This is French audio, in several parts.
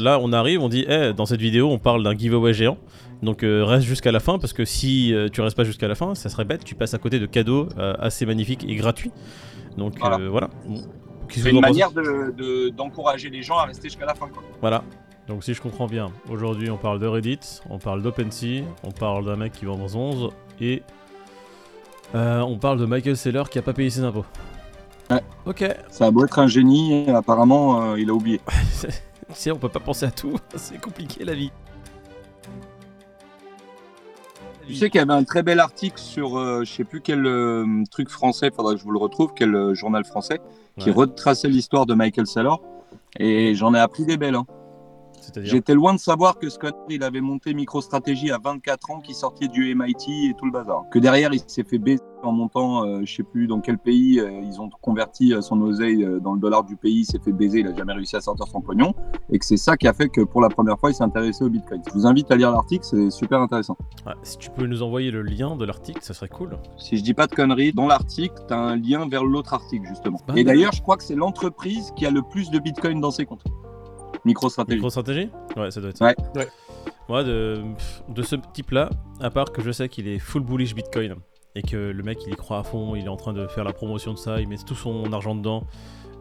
Là, on arrive, on dit, eh, dans cette vidéo, on parle d'un giveaway géant. Donc euh, reste jusqu'à la fin parce que si euh, tu restes pas jusqu'à la fin, ça serait bête. Tu passes à côté de cadeaux euh, assez magnifiques et gratuits. Donc Voilà. euh, voilà. Bon. C'est une manière de- de- d'encourager les gens à rester jusqu'à la fin. Quoi. Voilà. Donc si je comprends bien, aujourd'hui on parle de Reddit, on parle d'OpenSea, on parle d'un mec qui vend dans 11 et euh, on parle de Michael Saylor qui a pas payé ses impôts. Ouais. Ok. Ça a beau être un génie, apparemment, euh, il a oublié. tu sais, on peut pas penser à tout. C'est compliqué la vie. Tu sais qu'il y avait un très bel article sur, euh, je sais plus quel euh, truc français, faudra que je vous le retrouve, quel euh, journal français, qui Ouais. retraçait l'histoire de Michael Saylor. Et j'en ai appris des belles. hein. J'étais loin de savoir que ce connard, il avait monté MicroStratégie à 24 ans, qui sortait du MIT et tout le bazar. Que derrière, il s'est fait baiser en montant, euh, je sais plus dans quel pays, euh, ils ont converti euh, son oseille euh, dans le dollar du pays, il s'est fait baiser, il a jamais réussi à sortir son pognon. Et que c'est ça qui a fait que pour la première fois, il s'est intéressé au Bitcoin. Je vous invite à lire l'article, c'est super intéressant. Ouais, si tu peux nous envoyer le lien de l'article, ça serait cool. Si je dis pas de conneries, dans l'article, tu as un lien vers l'autre article, justement. Ah, et d'ailleurs, je crois que c'est l'entreprise qui a le plus de Bitcoin dans ses comptes. MicroStrategy. Micro-stratégie Ouais, ça doit être ça. Ouais. Ouais. Moi, de, de ce type-là, à part que je sais qu'il est full bullish Bitcoin et que le mec il y croit à fond, il est en train de faire la promotion de ça, il met tout son argent dedans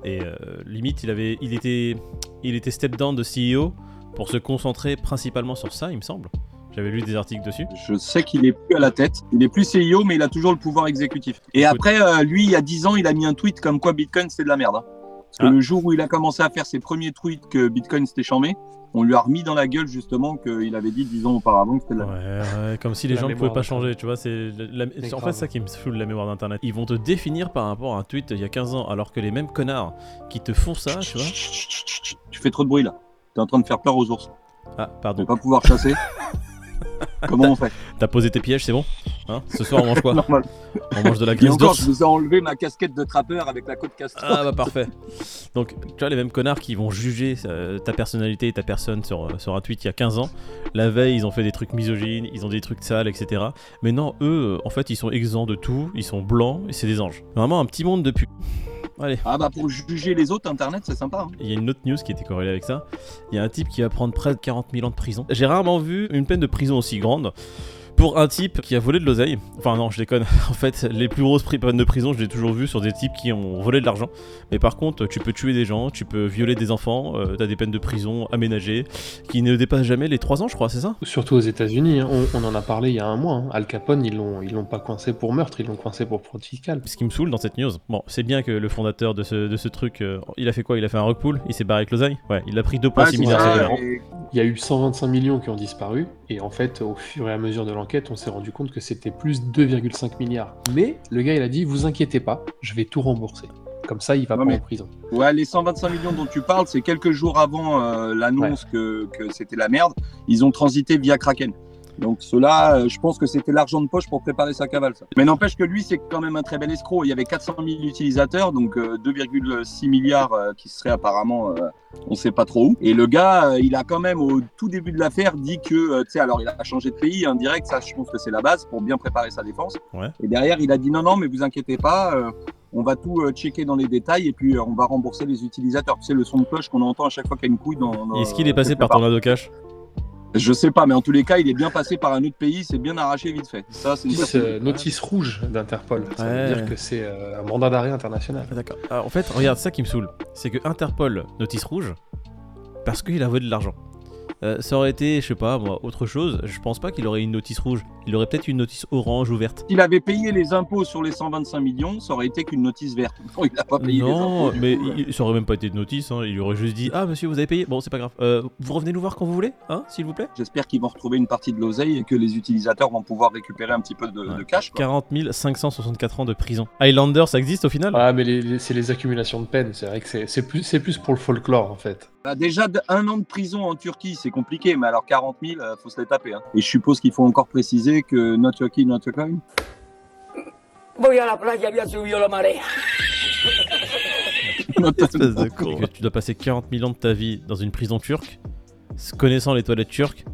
et euh, limite il avait, il était, il était step down de CEO pour se concentrer principalement sur ça, il me semble. J'avais lu des articles dessus. Je sais qu'il est plus à la tête. Il est plus CIO, mais il a toujours le pouvoir exécutif. Et Écoute. après, euh, lui, il y a 10 ans, il a mis un tweet comme quoi Bitcoin c'était de la merde. hein. Parce que Ah. le jour où il a commencé à faire ses premiers tweets que Bitcoin c'était chambé, on lui a remis dans la gueule justement qu'il avait dit 10 ans auparavant que c'était de la Ouais, merde. ouais, comme si les La gens ne pouvaient pas changer, tu vois. C'est la- en fait ça qui me saoule la mémoire d'internet. Ils vont te définir par rapport à un tweet il y a 15 ans, alors que les mêmes connards qui te font ça, tu vois. Tu fais trop de bruit là. T'es en train de faire peur aux ours. Ah, On pardon. va pas pouvoir chasser. Comment on fait T'as posé tes pièges, c'est bon Hein Ce soir, on mange quoi Normal. On mange de la graisse encore, je d'ours vous ai enlevé ma casquette de trappeur avec la côte castor. Ah bah parfait. Donc tu vois les mêmes connards qui vont juger euh, ta personnalité et ta personne sur, euh, sur un tweet il y a 15 ans. La veille ils ont fait des trucs misogynes, ils ont des trucs sales, etc. Mais non, eux en fait ils sont exempts de tout, ils sont blancs et c'est des anges. Vraiment un petit monde de putes. Allez, Ah bah pour juger les autres, Internet c'est sympa. hein. il y a une autre news qui était corrélée avec ça. Il y a un type qui va prendre près de 40 000 ans de prison. J'ai rarement vu une peine de prison aussi grande. Pour un type qui a volé de l'oseille, enfin non, je déconne. En fait, les plus grosses peines de prison, je l'ai toujours vu sur des types qui ont volé de l'argent. Mais par contre, tu peux tuer des gens, tu peux violer des enfants, euh, t'as des peines de prison aménagées qui ne dépassent jamais les 3 ans, je crois, c'est ça? Surtout aux États-Unis, hein. on, on en a parlé il y a un mois. hein. Al Capone, ils l'ont, ils l'ont pas coincé pour meurtre, ils l'ont coincé pour fraude fiscale. Ce qui me saoule dans cette news, bon, c'est bien que le fondateur de ce, de ce truc, euh, il a fait quoi? Il a fait un rug pull Il s'est barré avec l'oseille? Ouais, il a pris 2,6 Ouais, c'est milliards. Il y a eu 125 millions qui ont disparu, et en fait, au fur et à mesure de l'enquête, on s'est rendu compte que c'était plus 2,5 milliards. Mais le gars, il a dit, vous inquiétez pas, je vais tout rembourser. Comme ça, il va Ouais, pas mais- en prison. Ouais, les 125 millions dont tu parles, c'est quelques jours avant euh, l'annonce que, que c'était la merde. Ils ont transité via Kraken. Donc cela, euh, je pense que c'était l'argent de poche pour préparer sa cavale. Ça. Mais n'empêche que lui, c'est quand même un très bel escroc. Il y avait 400 000 utilisateurs, donc euh, 2,6 milliards euh, qui seraient apparemment, euh, on sait pas trop où. Et le gars, euh, il a quand même au tout début de l'affaire dit que, euh, tu sais, alors il a changé de pays indirect, ça je pense que c'est la base pour bien préparer sa défense. Ouais. Et derrière, il a dit non, non, mais vous inquiétez pas. euh, on va tout euh, checker dans les détails et puis euh, on va rembourser les utilisateurs. Tu sais, le son de cloche qu'on entend à chaque fois qu'il y a une couille dans. Est-ce qu'il est passé par part. Tornado Cash? Je sais pas, mais en tous les cas, il est bien passé par un autre pays, c'est bien arraché vite fait. Ça, c'est une Notice, euh, notice rouge d'Interpol. Ça Ouais. veut dire que c'est euh, un mandat d'arrêt international. Ah, D'accord. Ah, en fait, regarde, ça qui me saoule, c'est que Interpol notice rouge parce qu'il a volé de l'argent. Euh, ça aurait été, je sais pas moi, autre chose. Je pense pas qu'il aurait une notice rouge. Il aurait peut-être une notice orange ou verte. S'il avait payé les impôts sur les 125 millions, ça aurait été qu'une notice verte. Non, il n'a pas payé les Non, impôts. du mais coup, il, ça aurait même pas été de notice. hein. Il aurait juste dit Ah, monsieur, vous avez payé? Bon, c'est pas grave. Euh, vous revenez nous voir quand vous voulez, hein, s'il vous plaît? J'espère qu'ils vont retrouver une partie de l'oseille et que les utilisateurs vont pouvoir récupérer un petit peu de, Ouais. de cash. quoi. 40 564 ans de prison. Highlander, ça existe au final? Ah, mais les- les- c'est les accumulations de peine. C'est vrai que c'est, c'est plus, c'est plus pour le folklore, en fait. Bah, déjà, un an de prison en Turquie, c'est compliqué, mais alors 40 000, euh, faut se les taper. hein. Et je suppose qu'il faut encore préciser que not your key, not your coin. Voy a la playa, había subido la marea. Espèce de con. Que tu dois passer 40 000 ans de ta vie dans une prison turque, connaissant les toilettes turques.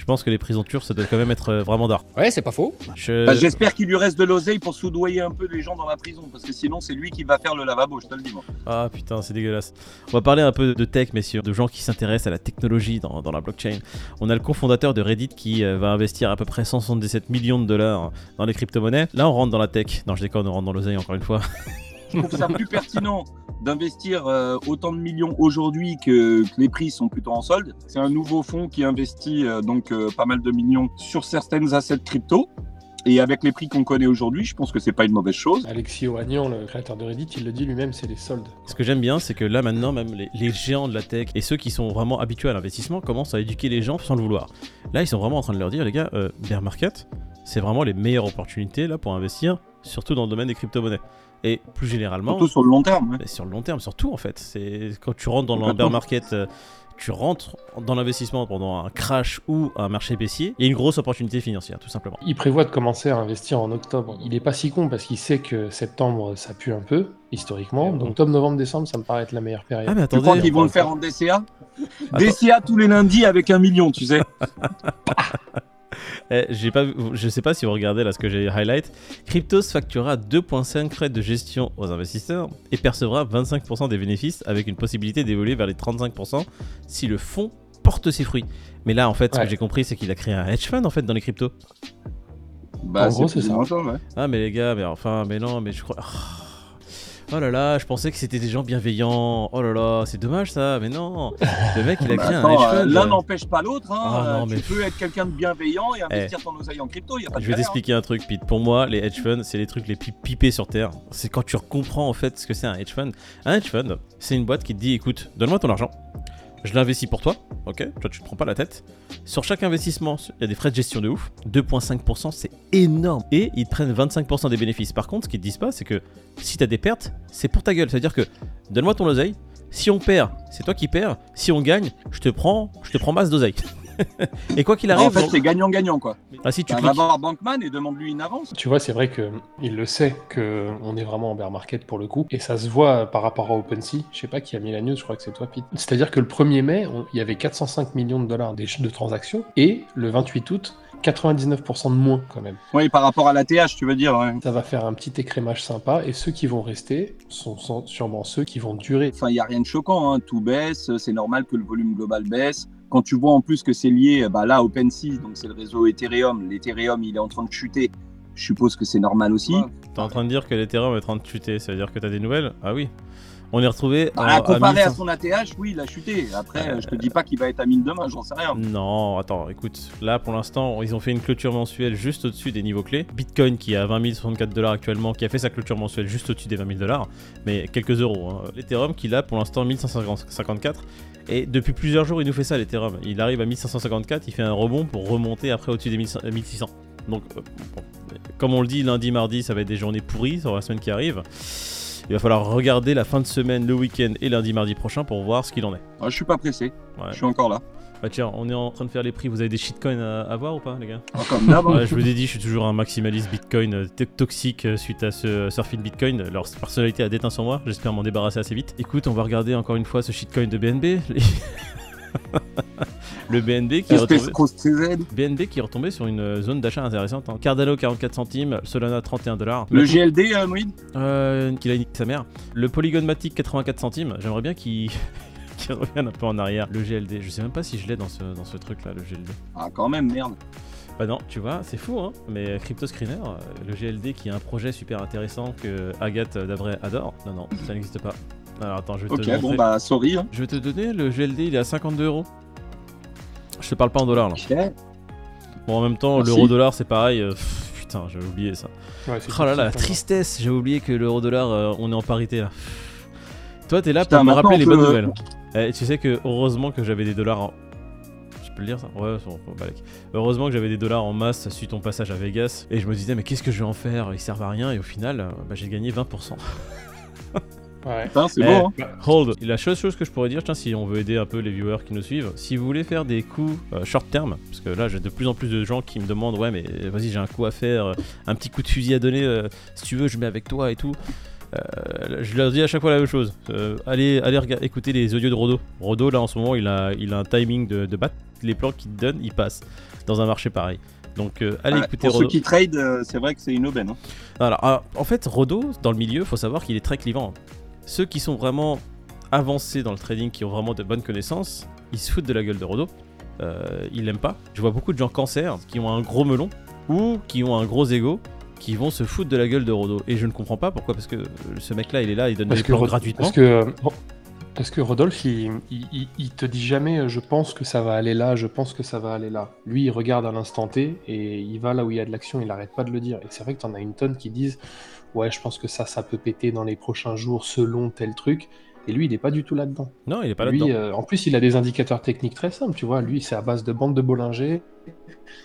Je pense que les prisons turques, ça doit quand même être euh, vraiment d'art. Ouais, c'est pas faux. Je- Bah, J'espère qu'il lui reste de l'oseille pour soudoyer un peu les gens dans la prison, parce que sinon c'est lui qui va faire le lavabo, je te le dis moi. Ah putain, c'est dégueulasse. On va parler un peu de tech, messieurs, de gens qui s'intéressent à la technologie dans, dans la blockchain. On a le cofondateur de Reddit qui euh, va investir à peu près 177 millions de dollars dans les crypto-monnaies. Là, on rentre dans la tech. Non, je déconne, on rentre dans l'oseille encore une fois. Je trouve ça plus pertinent d'investir euh, autant de millions aujourd'hui que, que les prix sont plutôt en solde. C'est un nouveau fonds qui investit euh, donc euh, pas mal de millions sur certaines assets crypto. Et avec les prix qu'on connaît aujourd'hui, je pense que c'est pas une mauvaise chose. Alexis Ohanian, le créateur de Reddit, il le dit lui-même, c'est les soldes. Ce que j'aime bien, c'est que là maintenant, même les, les géants de la tech et ceux qui sont vraiment habitués à l'investissement commencent à éduquer les gens sans le vouloir. Là, ils sont vraiment en train de leur dire, les gars, euh, bear market, c'est vraiment les meilleures opportunités là pour investir, surtout dans le domaine des crypto-monnaies. Et plus généralement, Surtout sur le long terme. ouais. sur le long terme, surtout en fait. C'est quand tu rentres dans le bear market, euh, tu rentres dans l'investissement pendant un crash ou un marché baissier, il y a une grosse opportunité financière, tout simplement. Il prévoit de commencer à investir en octobre. Il est pas si con parce qu'il sait que septembre, ça pue un peu, historiquement. Donc octobre, novembre, décembre, ça me paraît être la meilleure période. Ah mais Tu crois attendez, qu'ils vont le faire en DCA DCA tous les lundis avec un million, tu sais. Eh, j'ai pas, vu- je sais pas si vous regardez là ce que j'ai highlight. Cryptos facturera 2,5 frais de gestion aux investisseurs et percevra 25% des bénéfices avec une possibilité d'évoluer vers les 35% si le fonds porte ses fruits. Mais là, en fait, ce Ouais. que j'ai compris, c'est qu'il a créé un hedge fund en fait dans les cryptos. Bah, En gros, c'est ça. ouais. Ah mais les gars, mais enfin, mais non, mais je crois. Oh là là, je pensais que c'était des gens bienveillants. Oh là là, c'est dommage ça, mais non. Le mec, il a Bah, créé un hedge euh, fund. L'un n'empêche pas l'autre. Hein. Ah, non, Euh, mais- Tu peux être quelqu'un de bienveillant et investir ton oseille en crypto. Y a pas de Je vais galère, t'expliquer un truc, Pete. Pour moi, les hedge funds, c'est les trucs les plus pipés sur Terre. C'est quand tu comprends en fait ce que c'est un hedge fund. Un hedge fund, c'est une boîte qui te dit écoute, donne-moi ton argent, je l'investis pour toi, ok? Toi, tu te prends pas la tête. Sur chaque investissement, il y a des frais de gestion de ouf. 2,5%, c'est énorme. Et ils te prennent 25% des bénéfices. Par contre, ce qu'ils te disent pas, c'est que si tu as des pertes, c'est pour ta gueule. C'est-à-dire que donne-moi ton oseille. Si on perd, c'est toi qui perds. Si on gagne, je te prends, je te prends masse d'oseille. et quoi qu'il hein. En arrive, fait, c'est gagnant-gagnant quoi. ah si tu vas cliques. voir Bankman et demande-lui une avance. Tu vois, c'est vrai que il le sait que on est vraiment en bear market pour le coup, et ça se voit par rapport à OpenSea. Je sais pas qui a mis la news, je crois que c'est toi, Pete. C'est-à-dire que le 1er mai, on- il y avait 405 millions de dollars de transactions, et le 28 août, 99% de moins quand même. Oui, par rapport à la TH, tu veux dire. ouais. Ça va faire un petit écrémage sympa, et ceux qui vont rester sont, sont sûrement ceux qui vont durer. Enfin, il n'y a rien de choquant. hein. Tout baisse. C'est normal que le volume global baisse. Quand tu vois en plus que c'est lié, bah là, OpenSea, donc c'est le réseau Ethereum. L'Ethereum, il est en train de chuter. Je suppose que c'est normal aussi. T'es en train de dire que l'Ethereum est en train de chuter, ça veut dire que t'as des nouvelles? Ah oui. On est retrouvé Bah, en- à comparé à 1500. son ATH, oui, il a chuté. Après, euh, je te dis pas qu'il va être à 1000 demain, j'en sais rien. Non, attends, écoute, là pour l'instant, ils ont fait une clôture mensuelle juste au-dessus des niveaux clés. Bitcoin qui est à 20 064 dollars actuellement, qui a fait sa clôture mensuelle juste au-dessus des 20 000 dollars, mais quelques euros. hein. L'Ethereum qui l'a pour l'instant 1554. Et depuis plusieurs jours, il nous fait ça, l'Ethereum. Il arrive à 1554, il fait un rebond pour remonter après au-dessus des 1500 euh, 1600. Donc, euh, bon, comme on le dit, lundi, mardi, ça va être des journées pourries sur la semaine qui arrive. Il va falloir regarder la fin de semaine, le week-end et lundi, mardi prochain pour voir ce qu'il en est. Ah, je suis pas pressé. Ouais. Je suis encore là. Bah tiens, on est en train de faire les prix. Vous avez des shitcoins à, à voir ou pas, les gars? Ah, Comme d'hab. hein. Ouais, je vous ai dit, je suis toujours un maximaliste Bitcoin euh, to- toxique euh, suite à ce surfing Bitcoin. Leur personnalité a déteint sur moi. J'espère m'en débarrasser assez vite. Écoute, on va regarder encore une fois ce shitcoin de BNB. Les- le BNB qui est retombé. grosse CZ. BNB qui est retombé sur une euh, zone d'achat intéressante. hein. Cardano 44 centimes, Solana 31 dollars. Le GLD, euh, Moïd Euh, qu'il a niqué sa mère. Le Polygon Matic 84 centimes. J'aimerais bien qu'il revienne un peu en arrière. Le GLD, je sais même pas si je l'ai dans ce, dans ce truc là, le GLD. Ah, quand même, merde. Bah non, tu vois, c'est fou, hein. Mais Crypto Screener, euh, le GLD qui est un projet super intéressant que Agathe Davray adore. Non, non, ça n'existe pas. Alors attends, je vais te Ok, montrer. bon, bah, sorry. hein. Je vais te donner le GLD, il est à 52 euros. Je te parle pas en dollars là. Bon, en même temps, Merci. l'euro-dollar c'est pareil. euh, pff, putain, j'avais oublié ça. Ouais, Oh là là, la tristesse, j'ai oublié que l'euro-dollar, euh, on est en parité là. Toi, t'es là Putain, pour me rappeler les on bonnes nouvelles. Eh, tu sais que heureusement que j'avais des dollars en. Je peux le dire ça? Ouais, bon, balèque. Heureusement que j'avais des dollars en masse suite ton passage à Vegas. Et je me disais, mais qu'est-ce que je vais en faire? Ils servent à rien. Et au final, euh, bah, j'ai gagné 20%. Ouais. Putain, c'est Eh, beau, hein. Hold. La seule chose que je pourrais dire, tiens, si on veut aider un peu les viewers qui nous suivent, si vous voulez faire des coups euh, short term, parce que là j'ai de plus en plus de gens qui me demandent, ouais, mais vas-y, j'ai un coup à faire, euh, un petit coup de fusil à donner, euh, si tu veux, je mets avec toi et tout. Euh, je leur dis à chaque fois la même chose. Euh, allez, allez écouter les audios de Rodo. Rodo, là en ce moment, il a, il a un timing de, de battre. Les plans qu'il te donne, il passe dans un marché pareil. Donc, euh, allez écouter pour Rodo. ceux qui trade, euh, c'est vrai que c'est une aubaine. hein. Alors, ah, en fait, Rodo, dans le milieu, faut savoir qu'il est très clivant. Ceux qui sont vraiment avancés dans le trading, qui ont vraiment de bonnes connaissances, ils se foutent de la gueule de Rodo. Euh, ils l'aiment pas. Je vois beaucoup de gens cancer qui ont un gros melon ou qui ont un gros ego qui vont se foutre de la gueule de Rodo. Et je ne comprends pas pourquoi, parce que ce mec-là, il est là, il donne Parce des plans gratuitement. parce que, bon, parce que Rodolphe, il, il- il- il te dit jamais euh, je pense que ça va aller là, je pense que ça va aller là. Lui, il regarde à l'instant T et il va là où il y a de l'action, il arrête pas de le dire. Et c'est vrai que t'en as une tonne qui disent ouais, je pense que ça, ça peut péter dans les prochains jours selon tel truc. Et lui, il est pas du tout là-dedans. Non, il est pas là-dedans. euh, en plus, il a des indicateurs techniques très simples, tu vois. Lui, c'est à base de bande de Bollinger,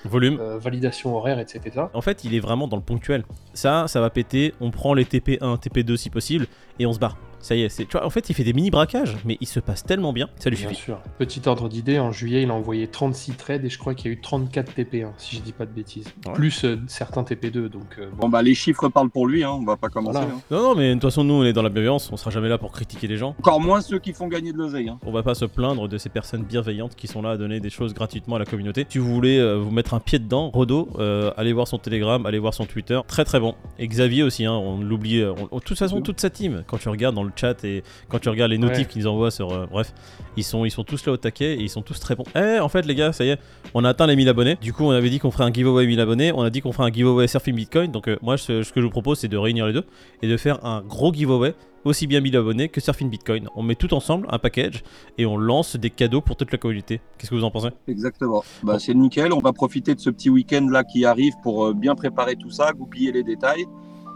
Volume. euh, validation horaire, etc. En fait, il est vraiment dans le ponctuel. Ça, ça va péter. On prend les TP1, TP2 si possible, et on se barre. Ça y est, c'est. Tu vois, en fait, il fait des mini braquages, mais il se passe tellement bien, ça lui Bien suffit. sûr. Petit ordre d'idée, en juillet, il a envoyé 36 trades et je crois qu'il y a eu 34 TP1, si je dis pas de bêtises. Ouais. Plus euh, certains TP2, donc euh, bon. Bon, bah, les chiffres parlent pour lui, hein, on va pas commencer. Voilà. hein. Non, non, mais de toute façon, nous, on est dans la bienveillance. On sera jamais là pour critiquer les gens. Encore moins ceux qui font gagner de l'oseille. hein. On va pas se plaindre de ces personnes bienveillantes qui sont là à donner des choses gratuitement à la communauté. Si vous voulez euh, vous mettre un pied dedans, Rodo, euh, allez voir son Telegram, allez voir son Twitter. Très très bon. Et Xavier aussi, hein, on l'oublie. on- De toute façon, toute sa team, quand tu regardes dans le chat et quand tu regardes les notifs Ouais. qu'ils envoient sur. euh, bref, ils sont, ils sont tous là au taquet et ils sont tous très bons. Eh, en fait, les gars, ça y est, on a atteint les 1000 abonnés. Du coup, on avait dit qu'on ferait un giveaway 1000 abonnés. On a dit qu'on ferait un giveaway Surfing Bitcoin. Donc, euh, moi, ce, ce que je vous propose, c'est de réunir les deux et de faire un gros giveaway aussi bien 1000 abonnés que Surfing Bitcoin. On met tout ensemble, un package, et on lance des cadeaux pour toute la communauté. Qu'est-ce que vous en pensez? Exactement. Bah, c'est nickel. On va profiter de ce petit week-end là qui arrive pour euh, bien préparer tout ça, goupiller les détails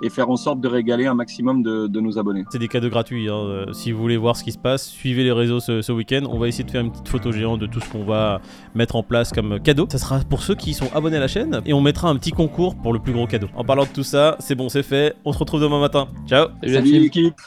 et faire en sorte de régaler un maximum de, de nos abonnés. C'est des cadeaux gratuits. hein. Euh, si vous voulez voir ce qui se passe, suivez les réseaux ce, ce week-end. On va essayer de faire une petite photo géante de tout ce qu'on va mettre en place comme cadeau. Ça sera pour ceux qui sont abonnés à la chaîne, et on mettra un petit concours pour le plus gros cadeau. En parlant de tout ça, c'est bon, c'est fait. On se retrouve demain matin. Ciao Salut l'équipe